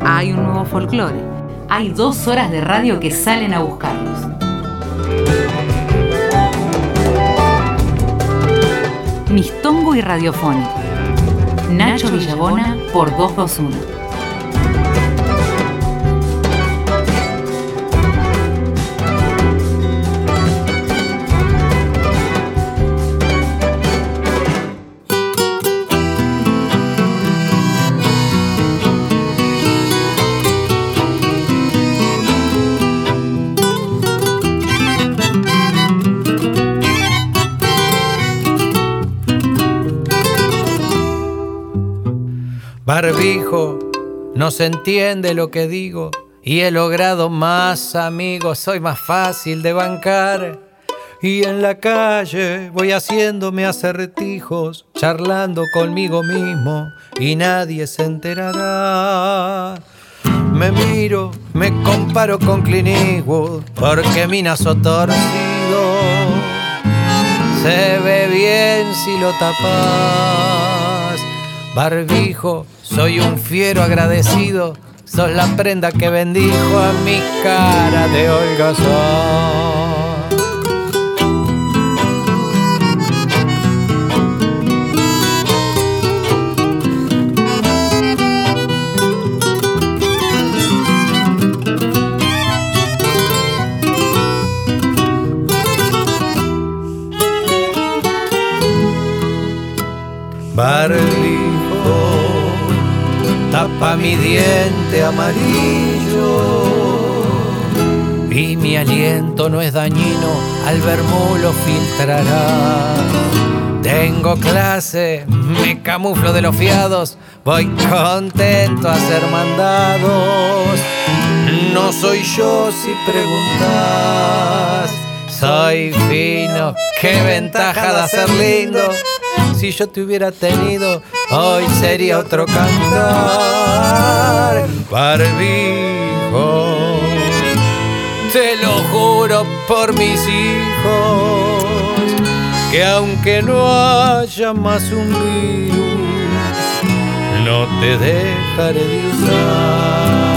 hay un nuevo folclore, hay dos horas de radio que salen a buscarlos. Mistongo y Radiofónico. Nacho Villabona por 221. Barbijo, no se entiende lo que digo y he logrado más amigos, soy más fácil de bancar. Y en la calle voy haciéndome acertijos, charlando conmigo mismo y nadie se enterará. Me miro, me comparo con Clint porque mi naso torcido se ve bien si lo tapas. Barbijo, soy un fiero agradecido, sos la prenda que bendijo a mi cara de. Barbijo tapa mi diente amarillo y mi aliento no es dañino, al vermú lo filtrará. Tengo clase, me camuflo de los fiados, voy contento a ser mandados. No soy yo si preguntas, soy fino, qué ventaja de ser lindo si yo te hubiera tenido, hoy sería otro cantar. Barbijo, te lo juro por mis hijos, que aunque no haya más un virus, no te dejaré de usar.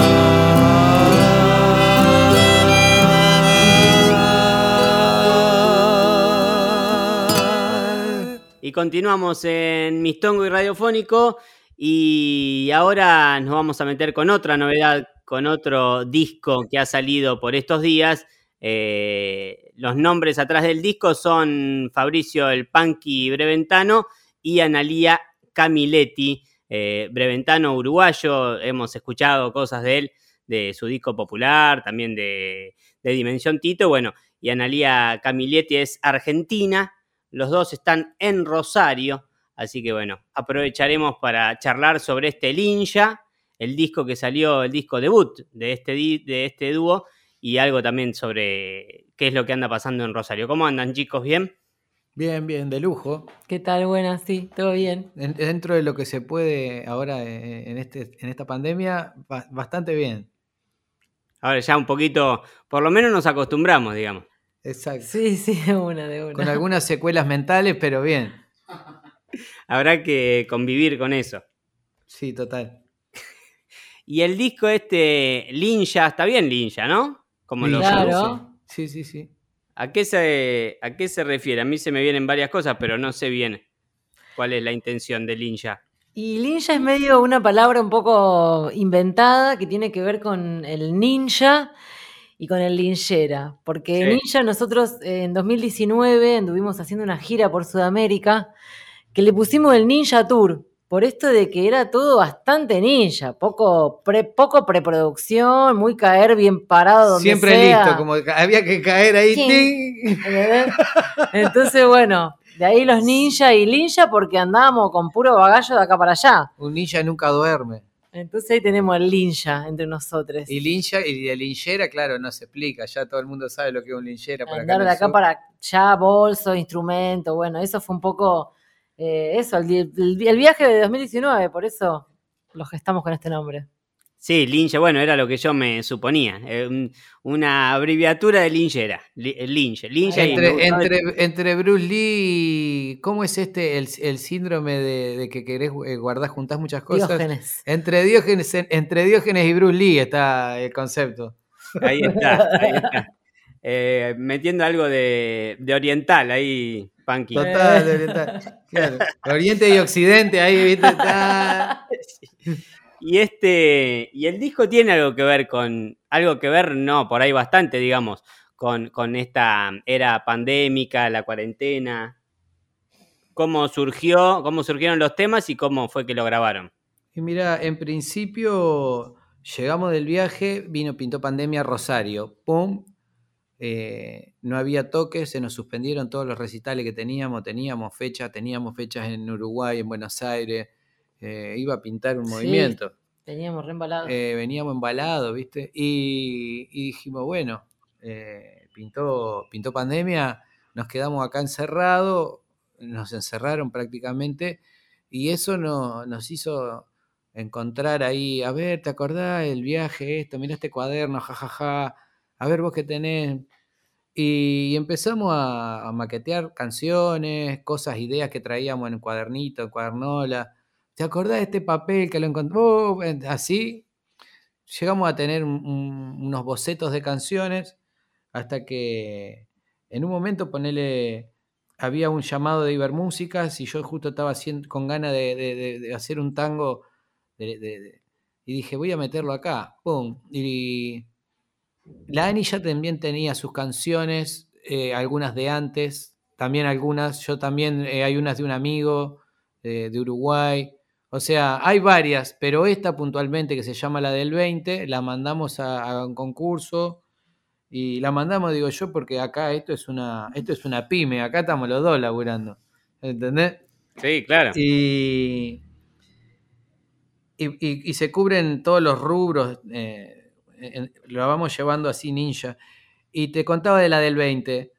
Y continuamos en Mistongo y Radiofónico. Y ahora nos vamos a meter con otra novedad, con otro disco que ha salido por estos días. Eh, los nombres atrás del disco son Fabricio el Panqui Breventano y Analía Camiletti. Eh, Breventano uruguayo, hemos escuchado cosas de él, de su disco popular, también de, de Dimensión Tito. Bueno, y Analía Camiletti es argentina, los dos están en Rosario, así que bueno, aprovecharemos para charlar sobre este Linja, el disco que salió, el disco debut de este, de este dúo, y algo también sobre qué es lo que anda pasando en Rosario. ¿Cómo andan chicos? ¿Bien? Bien, bien, de lujo. ¿Qué tal? Buenas, sí, todo bien. dentro de lo que se puede ahora en, este, en esta pandemia, bastante bien. Ahora ya un poquito, por lo menos nos acostumbramos, digamos. Exacto. Sí, sí, de una, de una. Con algunas secuelas mentales, pero bien. Habrá que convivir con eso. Sí, total. y el disco este, Linja, está bien Linja, ¿no? Como lo Claro. Sí, sí, sí. ¿A qué, se, ¿A qué se refiere? A mí se me vienen varias cosas, pero no sé bien cuál es la intención de Linja. Y Linja es medio una palabra un poco inventada que tiene que ver con el ninja y con el Linchera, porque Ninja nosotros en 2019 anduvimos haciendo una gira por Sudamérica que le pusimos el Ninja Tour, por esto de que era todo bastante ninja, poco, pre, poco preproducción, muy caer bien parado donde Siempre listo, como había que caer ahí. Entonces, bueno, de ahí los ninja y ninja porque andábamos con puro bagallo de acá para allá. Un ninja nunca duerme. Entonces ahí tenemos el lincha entre nosotros. Y lincha y de linchera, claro, no se explica. Ya todo el mundo sabe lo que es un linchera. Para Andar de acá para allá, bolso, instrumento. Bueno, eso fue un poco eh, eso, el, viaje de 2019, por eso los estamos con este nombre. Sí, Linge, bueno, era lo que yo me suponía. eh, una abreviatura de Lingera. Linge. Linge entre, entre, entre, Bruce Lee, ¿cómo es este el, el síndrome de, de, que querés eh, guardar, juntás muchas cosas? Diógenes. Entre Diógenes, entre Diógenes y Bruce Lee está el concepto. Ahí está, ahí está. Eh, metiendo algo de, de, oriental ahí, Punky. Total, de oriental. Claro. Oriente y Occidente, ahí, ¿viste? Está... Y este. Y el disco tiene algo que ver con. Algo que ver, no, por ahí bastante, digamos, con, con esta era pandémica, la cuarentena. ¿Cómo surgió? ¿Cómo surgieron los temas y cómo fue que lo grabaron? Y mira, en principio llegamos del viaje, vino, pintó pandemia Rosario. ¡Pum! Eh, no había toques, se nos suspendieron todos los recitales que teníamos, teníamos fechas, teníamos fechas en Uruguay, en Buenos Aires, eh, iba a pintar un sí, movimiento. Veníamos reembalados. Eh, veníamos embalados, ¿viste? Y, y dijimos, bueno, eh, pintó, pintó pandemia, nos quedamos acá encerrados, nos encerraron prácticamente, y eso no, nos hizo encontrar ahí, a ver, ¿te acordás el viaje, esto, mirá este cuaderno, jajaja, ja, ja, a ver vos qué tenés. Y empezamos a, a, maquetear canciones, cosas, ideas que traíamos en cuadernito, en cuadernola. ¿Te acordás de este papel que lo encontró? Así llegamos a tener un, un, unos bocetos de canciones hasta que en un momento ponele, había un llamado de Ibermúsicas y yo justo estaba haciendo, con ganas de, hacer un tango y dije, voy a meterlo acá. ¡Pum! Y la Ani ya también tenía sus canciones, eh, algunas de antes, también algunas, yo también, eh, hay unas de un amigo eh, de Uruguay. O sea, hay varias, pero esta puntualmente, que se llama la del 20, la mandamos a, a, un concurso y la mandamos, digo yo, porque acá esto es una, esto es una pyme, acá estamos los dos laburando. ¿Entendés? Sí, claro. Y, y, y, y se cubren todos los rubros, eh, en, lo vamos llevando así ninja. Y te contaba de la del 20,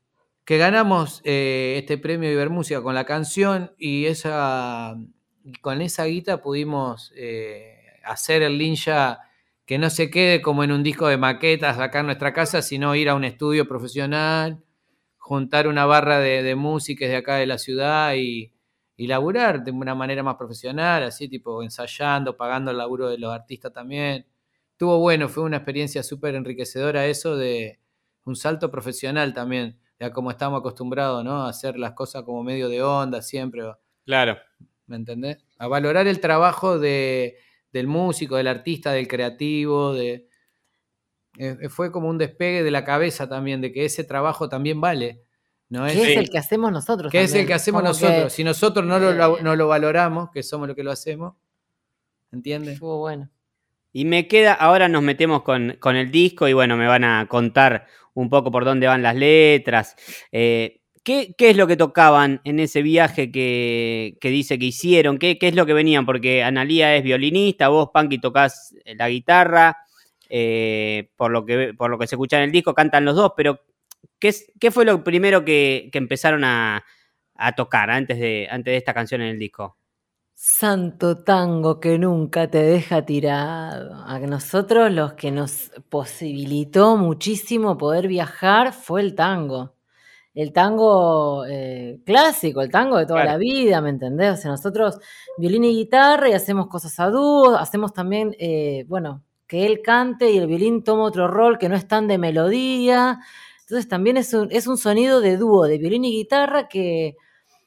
que ganamos eh, este premio Ibermúsica con la canción y esa con esa guita pudimos eh, hacer el ninja que no se quede como en un disco de maquetas acá en nuestra casa, sino ir a un estudio profesional, juntar una barra de, de músicas de acá de la ciudad y, laburar de una manera más profesional, así tipo ensayando, pagando el laburo de los artistas también. Estuvo bueno, fue una experiencia súper enriquecedora eso de un salto profesional también, ya como estamos acostumbrados, ¿no? A hacer las cosas como medio de onda siempre. Claro. ¿Me entendés? A valorar el trabajo de, del músico, del artista, del creativo, de, eh, fue como un despegue de la cabeza también, de que ese trabajo también vale. ¿no? Es, es el que hacemos nosotros. Que también. es el que hacemos como nosotros. Que, si nosotros no lo, no lo valoramos, que somos los que lo hacemos, ¿entiendes? Estuvo bueno. Y me queda, ahora nos metemos con, con, el disco y bueno, me van a contar un poco por dónde van las letras. Eh, ¿Qué, ¿Qué, es lo que tocaban en ese viaje que, que dice que hicieron? ¿Qué, ¿Qué, es lo que venían? Porque Analía es violinista, vos, Punky, tocas la guitarra, eh, por, lo que, por lo que se escucha en el disco, cantan los dos, pero ¿qué, qué fue lo primero que, que empezaron a, a, tocar antes de, antes de esta canción en el disco? Santo tango que nunca te deja tirado. A nosotros los que nos posibilitó muchísimo poder viajar fue el tango el tango eh, clásico, el tango de toda claro. la vida, ¿me entendés? O sea, nosotros violín y guitarra y hacemos cosas a dúo, hacemos también, eh, bueno, que él cante y el violín toma otro rol que no es tan de melodía. Entonces también es un, es un sonido de dúo, de violín y guitarra que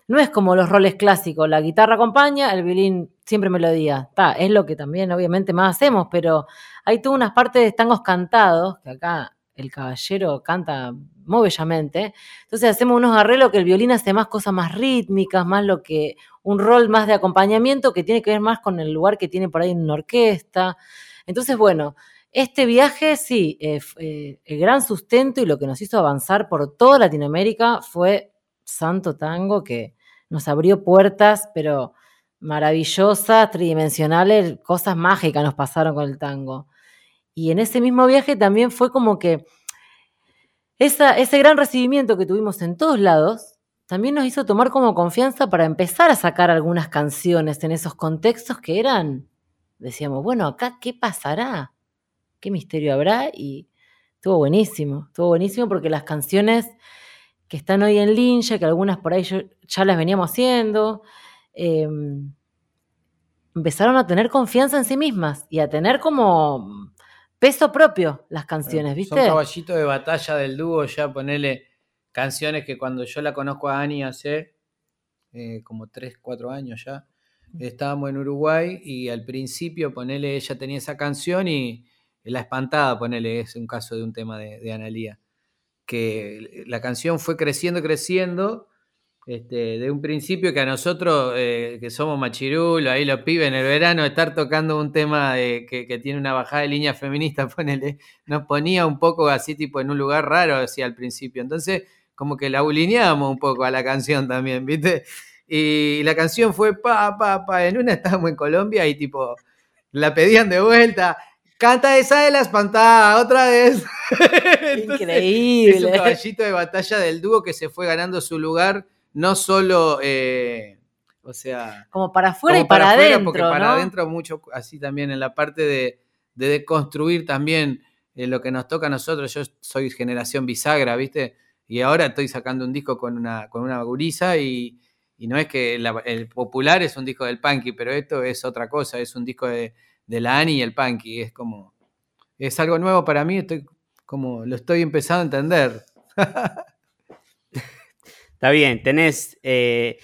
no es como los roles clásicos, la guitarra acompaña, el violín siempre melodía. Ta, es lo que también obviamente más hacemos, pero hay todas unas partes de tangos cantados, que acá el caballero canta muy bellamente. Entonces hacemos unos arreglos que el violín hace más cosas más rítmicas, más lo que, un rol más de acompañamiento que tiene que ver más con el lugar que tiene por ahí en una orquesta. Entonces, bueno, este viaje, sí, eh, eh, el gran sustento y lo que nos hizo avanzar por toda Latinoamérica fue Santo Tango, que nos abrió puertas, pero maravillosas, tridimensionales, cosas mágicas nos pasaron con el tango. Y en ese mismo viaje también fue como que ese gran recibimiento que tuvimos en todos lados también nos hizo tomar como confianza para empezar a sacar algunas canciones en esos contextos que eran decíamos, bueno, acá, ¿qué pasará? ¿Qué misterio habrá? Y estuvo buenísimo, estuvo buenísimo porque las canciones que están hoy en Linja, que algunas por ahí ya las veníamos haciendo, em, empezaron a tener confianza en sí mismas y a tener como peso propio las canciones, ¿viste? Son caballitos de batalla del dúo, ya ponerle canciones que cuando yo la conozco a Ani hace eh, como 3, 4 años ya, estábamos en Uruguay y al principio, ponele, ella tenía esa canción y La Espantada, ponele, es un caso de un tema de, de Analía, que la canción fue creciendo, creciendo este, de un principio que a nosotros, eh, que somos machirulos, ahí los pibes en el verano, estar tocando un tema que, tiene una bajada de línea feminista, ponele, nos ponía un poco así, tipo en un lugar raro, así al principio. Entonces, como que la bulineábamos un poco a la canción también, ¿viste? Y la canción fue pa, pa, pa. En una estábamos en Colombia y tipo, la pedían de vuelta. Canta esa de la espantada, otra vez. Increíble. Es un caballito de batalla del dúo que se fue ganando su lugar no solo, eh, o sea... Como para afuera y para, adentro. Porque para adentro mucho, así también en la parte de, de deconstruir también eh, lo que nos toca a nosotros. Yo soy generación bisagra, ¿viste? Y ahora estoy sacando un disco con una, con una gurisa y, no es que el popular es un disco del punky, pero esto es otra cosa, es un disco de, de la Ani y el punky. Es como, es algo nuevo para mí, estoy como, lo estoy empezando a entender. Está bien, tenés, eh,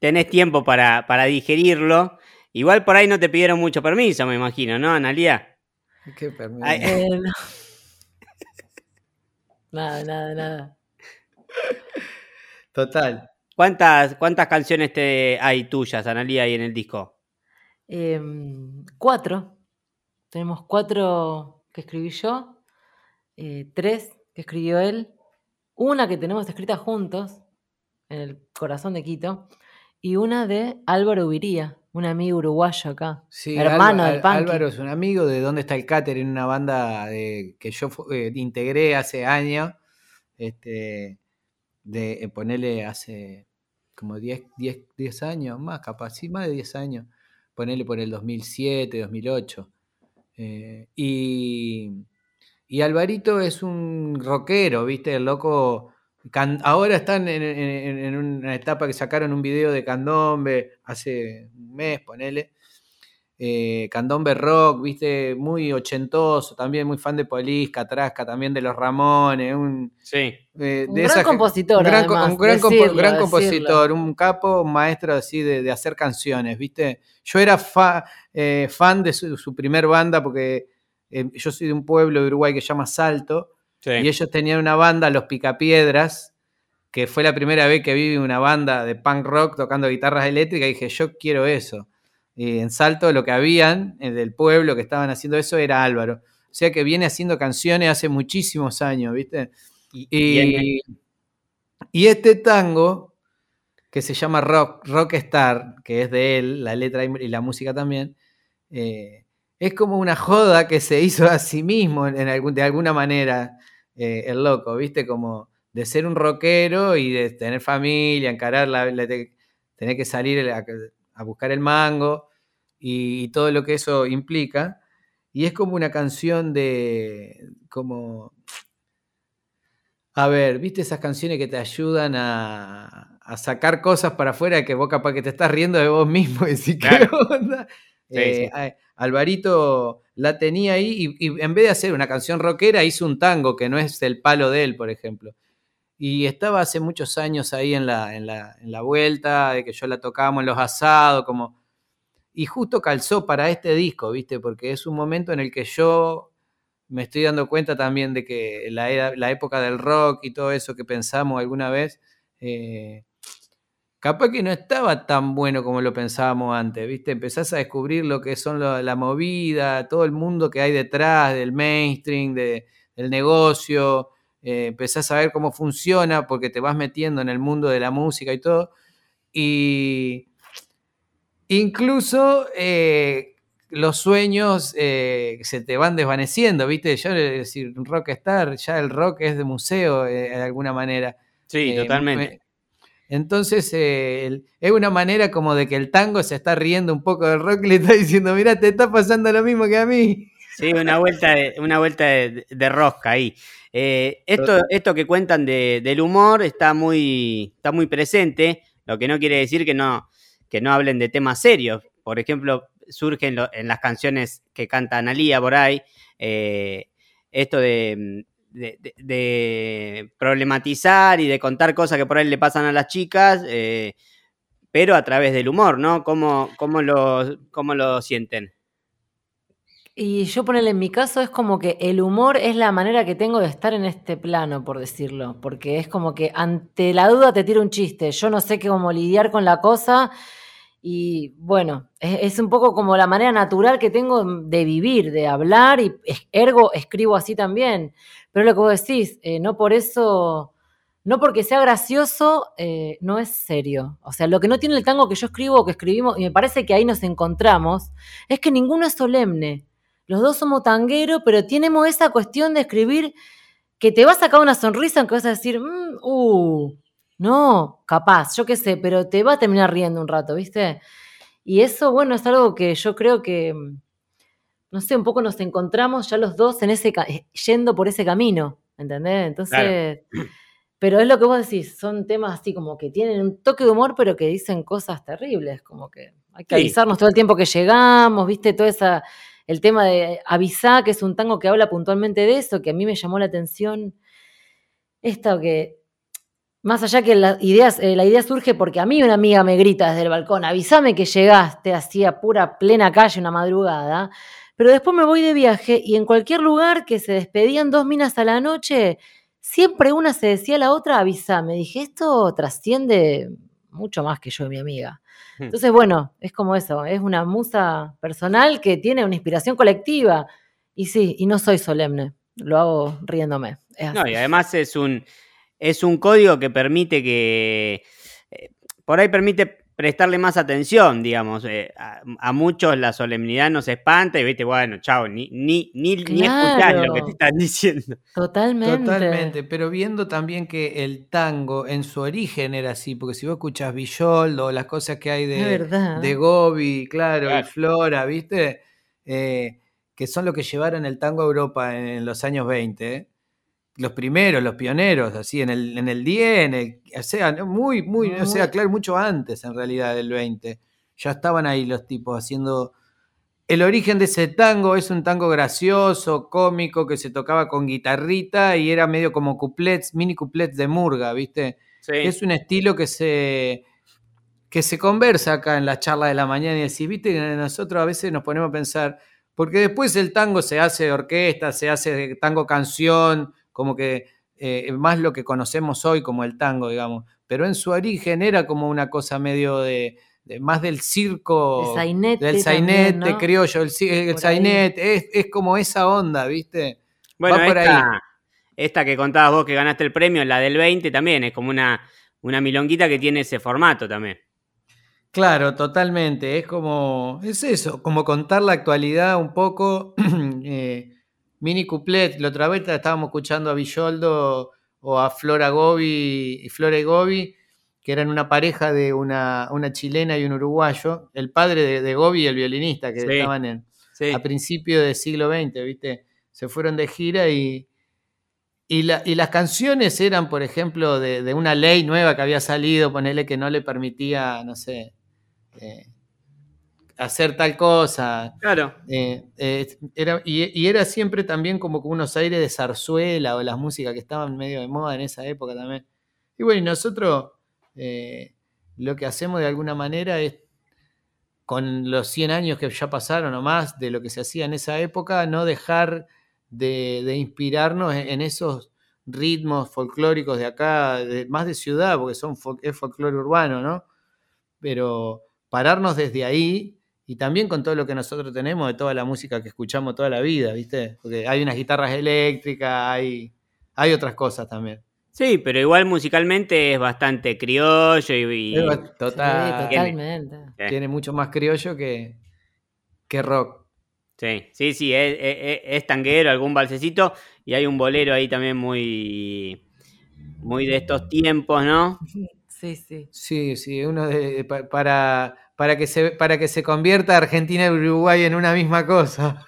tenés tiempo para, digerirlo. Igual por ahí no te pidieron mucho permiso, me imagino, ¿no, Analia? ¿Qué permiso? Eh, nada, nada, nada. Total. ¿Cuántas, cuántas canciones te hay tuyas, Analia, ahí en el disco? Em, cuatro. Tenemos cuatro que escribí yo, eh, tres que escribió él una que tenemos escrita juntos, en el corazón de Quito, y una de Álvaro Ubiría, un amigo uruguayo acá, hermano del punk. Álvaro es un amigo de Dónde está el Cáter, en una banda que yo eh, integré hace años, este, de eh, ponerle hace como 10, 10, años, más capaz, sí, más de 10 años, ponerle por el 2007, 2008. Eh, y y Alvarito es un rockero, ¿viste? El loco. ahora están en, una etapa que sacaron un video de Candombe hace un mes, ponele. Eh, candombe rock, viste, muy ochentoso, también muy fan de Polis, Catrasca, también de los Ramones, un, sí. Eh, un gran compositor, un gran, un gran, compositor, un capo, un maestro así de, hacer canciones, viste. Yo era eh, fan de su, primer banda porque eh, yo soy de un pueblo de Uruguay que se llama Salto, y ellos tenían una banda, Los Picapiedras, que fue la primera vez que vi una banda de punk rock tocando guitarras eléctricas, y dije, yo quiero eso. Y en Salto lo que habían, eh, del pueblo que estaban haciendo eso, era Álvaro. O sea que viene haciendo canciones hace muchísimos años, ¿viste? Y, y, este tango, que se llama Rock, Rockstar, que es de él, la letra y la música también, eh, es como una joda que se hizo a sí mismo en algún, de alguna manera, eh, el loco, ¿viste? Como de ser un rockero y de tener familia, encarar la, tener que salir a, buscar el mango y, todo lo que eso implica. Y es como una canción de, como, a ver, ¿viste esas canciones que te ayudan a, sacar cosas para afuera que vos capaz que te estás riendo de vos mismo y decís, ¿qué onda? Eh, Alvarito la tenía ahí y, en vez de hacer una canción rockera hizo un tango que no es el palo de él, por ejemplo. Y estaba hace muchos años ahí en la, en la, vuelta, de que yo la tocábamos en los asados, como... Y justo calzó para este disco, ¿viste? Porque es un momento en el que yo me estoy dando cuenta también de que la, la época del rock y todo eso que pensamos alguna vez, eh, capaz que no estaba tan bueno como lo pensábamos antes, ¿viste? Empezás a descubrir lo que son la movida, todo el mundo que hay detrás del mainstream, del negocio, eh, empezás a ver cómo funciona porque te vas metiendo en el mundo de la música y todo. Y incluso eh, los sueños eh, se te van desvaneciendo, ¿viste? Yo decir, rockstar, ya el rock es de museo de alguna manera. Sí, totalmente Entonces eh, es una manera como de que el tango se está riendo un poco del rock y le está diciendo, mira, te está pasando lo mismo que a mí. Sí, una vuelta de, una vuelta de, rosca ahí. Eh, esto, esto que cuentan del humor está muy, está muy presente, lo que no quiere decir que no, que no hablen de temas serios. Por ejemplo, surge en, las canciones que canta Analía por ahí, eh, esto de, problematizar y de contar cosas que por ahí le pasan a las chicas, eh, pero a través del humor, ¿no? ¿Cómo, cómo, lo, cómo lo sienten? Y yo ponerle en mi caso es como que el humor es la manera que tengo de estar en este plano, por decirlo, porque es como que ante la duda te tiro un chiste, yo no sé cómo lidiar con la cosa y bueno, es, un poco como la manera natural que tengo de vivir, de hablar y ergo escribo así también, pero lo que vos decís, eh, no por eso... No porque sea gracioso, eh, no es serio. O sea, lo que no tiene el tango que yo escribo o que escribimos, y me parece que ahí nos encontramos, es que ninguno es solemne. Los dos somos tangueros, pero tenemos esa cuestión de escribir que te va a sacar una sonrisa aunque vas a decir, mm, uh, no, capaz, yo qué sé, pero te va a terminar riendo un rato, ¿viste? Y eso, bueno, es algo que yo creo que, no sé, un poco nos encontramos ya los dos en ese, eh, yendo por ese camino, ¿entendés? Entonces, pero es lo que vos decís, son temas así como que tienen un toque de humor, pero que dicen cosas terribles, como que hay que avisarnos todo el tiempo que llegamos, ¿viste? Toda esa el tema de Avisá, que es un tango que habla puntualmente de eso, que a mí me llamó la atención. Esto que, más allá que la idea, eh, la idea surge porque a mí una amiga me grita desde el balcón, avísame que llegaste, hacía pura plena calle una madrugada. Pero después me voy de viaje y en cualquier lugar que se despedían dos minas a la noche, siempre una se decía a la otra, avísame. Dije, esto trasciende mucho más que yo y mi amiga. Hmm. Entonces, bueno, es como eso, es una musa personal que tiene una inspiración colectiva. Y sí, y no soy solemne, lo hago riéndome. No, y además es un, es un código que permite que, eh, por ahí permite prestarle más atención, digamos. Eh, a, muchos la solemnidad nos espanta y viste, bueno, chao, ni, ni, ni, lo que te están diciendo. Totalmente. Totalmente, pero viendo también que el tango en su origen era así, porque si vos escuchas Villoldo, las cosas que hay de, de Gobi, claro, y Flora, viste, eh, que son lo que llevaron el tango a Europa en, los años 20, los primeros, los pioneros, así, en el, en el 10, o sea, muy, muy, o sea, claro, mucho antes en realidad del 20. Ya estaban ahí los tipos haciendo... El origen de ese tango es un tango gracioso, cómico, que se tocaba con guitarrita y era medio como couplets, mini couplets de murga, ¿viste? Es un estilo que se, que se conversa acá en la charla de la mañana y decís, viste, nosotros a veces nos ponemos a pensar, porque después el tango se hace de orquesta, se hace de tango canción, como que eh, más lo que conocemos hoy como el tango, digamos. Pero en su origen era como una cosa medio de, más del circo, del sainete criollo, el, sainete, es, como esa onda, ¿viste? Bueno, esta, esta, que contabas vos que ganaste el premio, la del 20, también es como una, una milonguita que tiene ese formato también. Claro, totalmente. Es como, es eso, como contar la actualidad un poco. Eh, Mini couplet, la otra vez estábamos escuchando a Villoldo o a Flora Gobi y Flora Gobi, que eran una pareja de una, una chilena y un uruguayo, el padre de, de Gobi, el violinista, que estaban en, a principios del siglo XX, ¿viste? Se fueron de gira y, y, las canciones eran, por ejemplo, de, una ley nueva que había salido, ponerle que no le permitía, no sé, eh, hacer tal cosa. Claro. Eh, eh, era, y, era siempre también como unos aires de zarzuela o las músicas que estaban medio de moda en esa época también. Y bueno, nosotros eh, lo que hacemos de alguna manera es, con los 100 años que ya pasaron o más de lo que se hacía en esa época, no dejar de, inspirarnos en, esos ritmos folclóricos de acá, más de ciudad, porque son, es folclore urbano, ¿no? Pero pararnos desde ahí y también con todo lo que nosotros tenemos de toda la música que escuchamos toda la vida, ¿viste? Porque hay unas guitarras eléctricas, hay, hay otras cosas también. Sí, pero igual musicalmente es bastante criollo y... totalmente. Tiene mucho más criollo que, que rock. Sí, sí, sí, es, tanguero, algún balsecito y hay un bolero ahí también muy, muy de estos tiempos, ¿no? Sí, sí. Sí, sí, uno de, para, para, que se, para que se convierta Argentina y Uruguay en una misma cosa.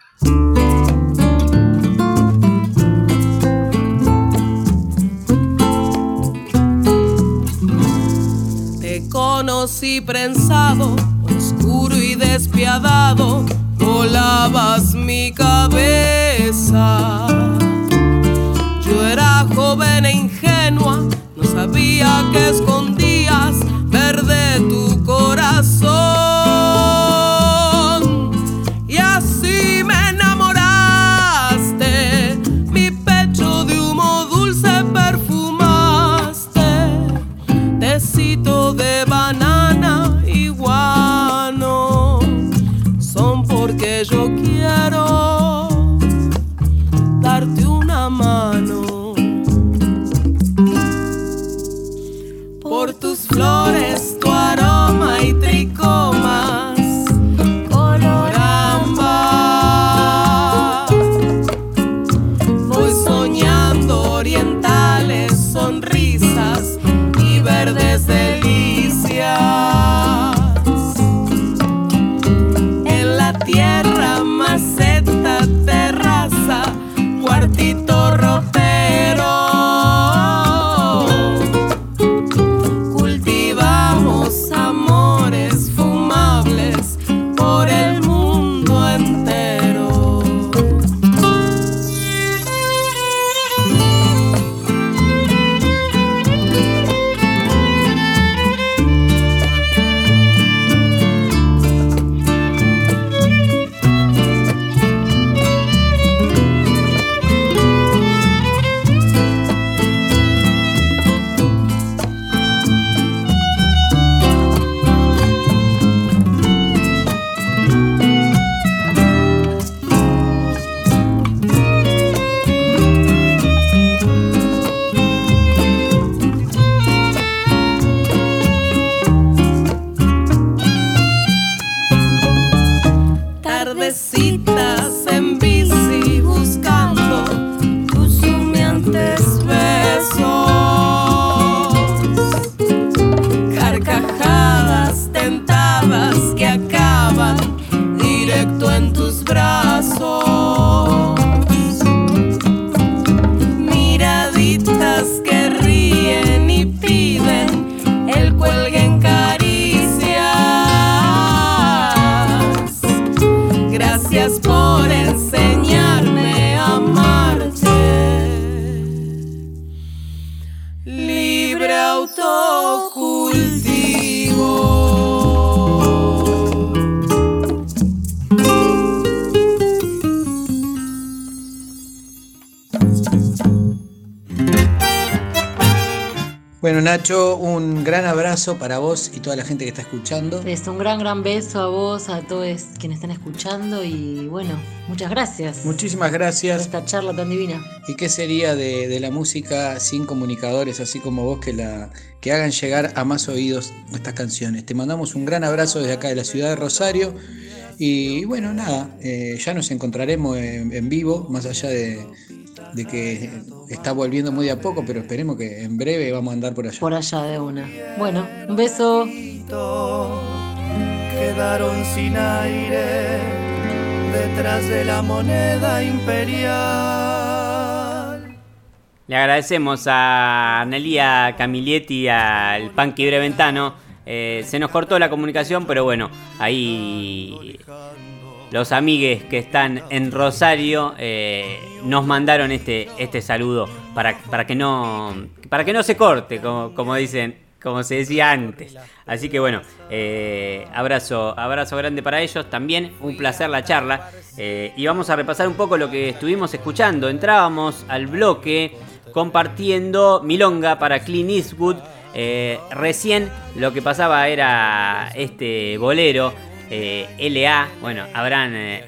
Te conocí prensado, oscuro y despiadado, volabas mi cabeza. Yo era joven e ingenua, no sabía que escondías verde tu Y así me enamoraste, mi pecho de humo dulce perfumaste, tecito de banana y guano, son porque yo quiero darte una mano. Por tus flores, Nacho, un gran abrazo para vos y toda la gente que está escuchando. Es un gran, gran beso a vos, a todos quienes están escuchando y bueno, muchas gracias Muchísimas por gracias. esta charla tan divina. ¿Y qué sería de, de la música sin comunicadores, así como vos, que, la, que hagan llegar a más oídos estas canciones? Te mandamos un gran abrazo desde acá de la ciudad de Rosario. Y bueno, nada, eh, ya nos encontraremos en, en vivo, más allá de, de que está volviendo muy de a poco, pero esperemos que en breve vamos a andar por allá. Por allá de una. Bueno, un beso. quedaron sin aire detrás de la moneda imperial. Le agradecemos a Arnelia Camilietti y al Panqui Breventano. Eh, se nos cortó la comunicación, pero bueno, ahí los amigues que están en Rosario eh, nos mandaron este, este saludo para, para, que no, para que no se corte, como, como dicen, como se decía antes. Así que bueno, eh, abrazo, abrazo grande para ellos. También un placer la charla. Eh, y vamos a repasar un poco lo que estuvimos escuchando. Entrábamos al bloque compartiendo Milonga para Clint Eastwood. Recién lo que pasaba era este bolero eh, LA. Bueno, habrán, eh,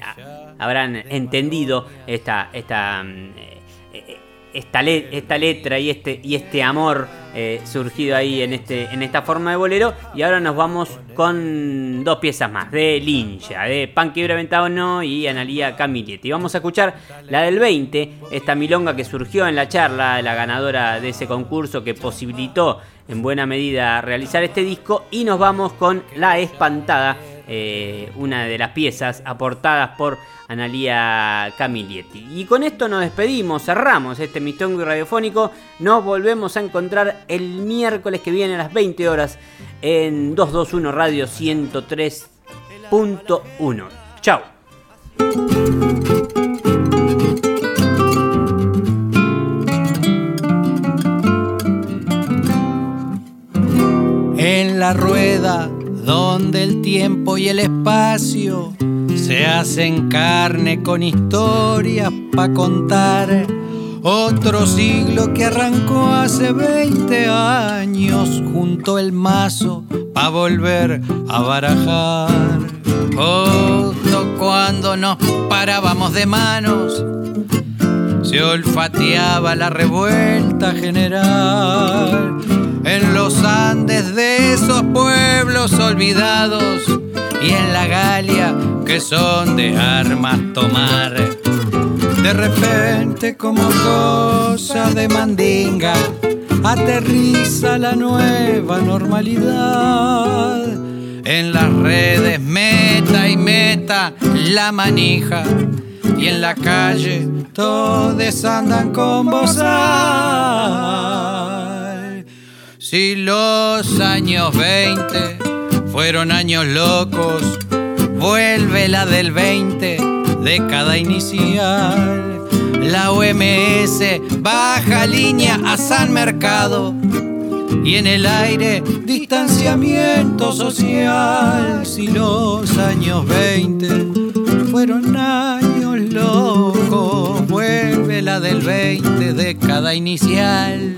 habrán entendido esta, esta, mm, eh, esta, le- esta letra y este, y este amor surgido ahí en, este, en esta forma de bolero. Y ahora nos vamos con dos piezas más, de Linja, de Panqui Breventano y Analia Camilletti. Vamos a escuchar la del 20, esta milonga que surgió en la charla, la ganadora de ese concurso que posibilitó en buena medida realizar este disco y nos vamos con La Espantada, eh, una de las piezas aportadas por Analia Camilietti. Y con esto nos despedimos, cerramos este mistongo radiofónico. Nos volvemos a encontrar el miércoles que viene a las 20 horas en 221 Radio 103.1. Chao. En la rueda donde el tiempo y el espacio se hacen carne con historias pa' contar. Otro siglo que arrancó hace 20 años junto el mazo pa' volver a barajar. Justo cuando nos parábamos de manos, se olfateaba la revuelta general en los Andes de esos pueblos olvidados y en la Galia que son de armas tomar. De repente como cosa de mandinga aterriza la nueva normalidad. En las redes meta y meta la manija y en la calle todos andan con bozal. Si los años 20 fueron años locos, vuelve la del 20, década inicial. La OMS baja línea a San Mercado y en el aire distanciamiento social. Si los años 20 fueron años locos, vuelve la del 20, década inicial.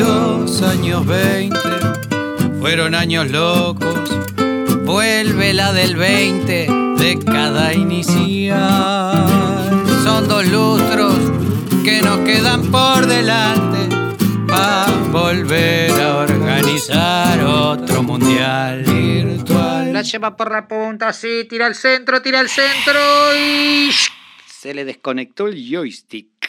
Los años 20 fueron años locos, vuelve la del 20, década inicial. Son dos lustros que nos quedan por delante para volver a organizar otro mundial virtual. La lleva por la punta, sí, tira al centro, tira al centro y se le desconectó el joystick.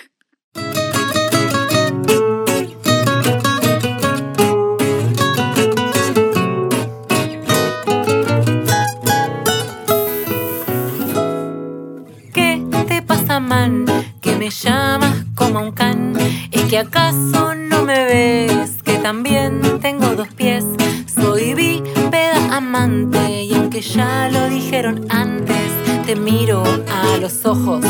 Que me llamas como un can. ¿Es que acaso no me ves? Que también tengo dos pies. Soy bípeda amante y aunque ya lo dijeron antes, te miro a los ojos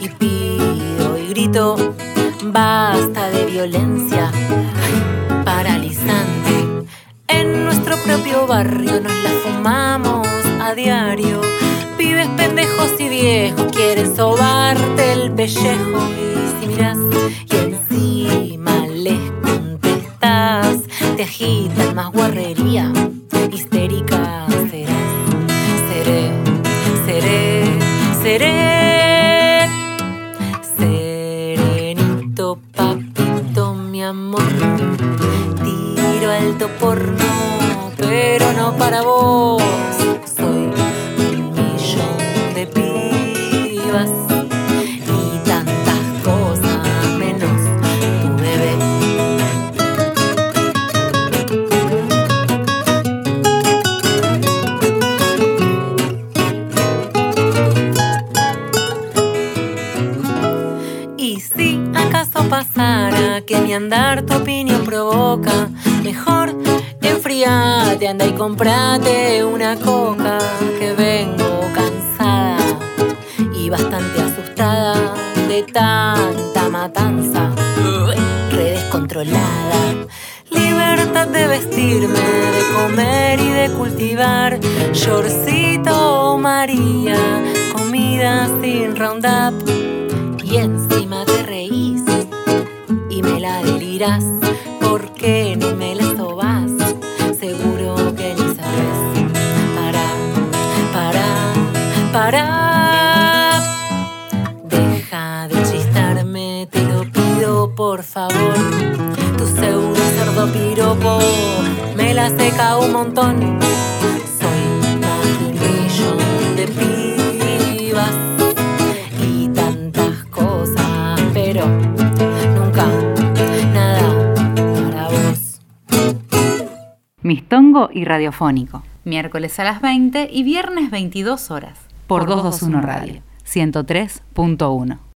y pido y grito. Basta de violencia paralizante. En nuestro propio barrio nos la fumamos a diario. Pendejos y viejos quieren sobarte el pellejo. Y si miras y encima les contestas, te agitan más guarrería. Libertad de vestirme, de comer y de cultivar, shortcito María, comida sin roundup y encima te reís y me la delirás porque no me la sobas por favor. Tu pseudo cerdo piropo me la seca un montón. Soy un de pibas y tantas cosas, pero nunca nada para vos. Mistongo y Radiofónico. Miércoles a las 20 y viernes 22 horas. Por, por 221 Radio. 103.1.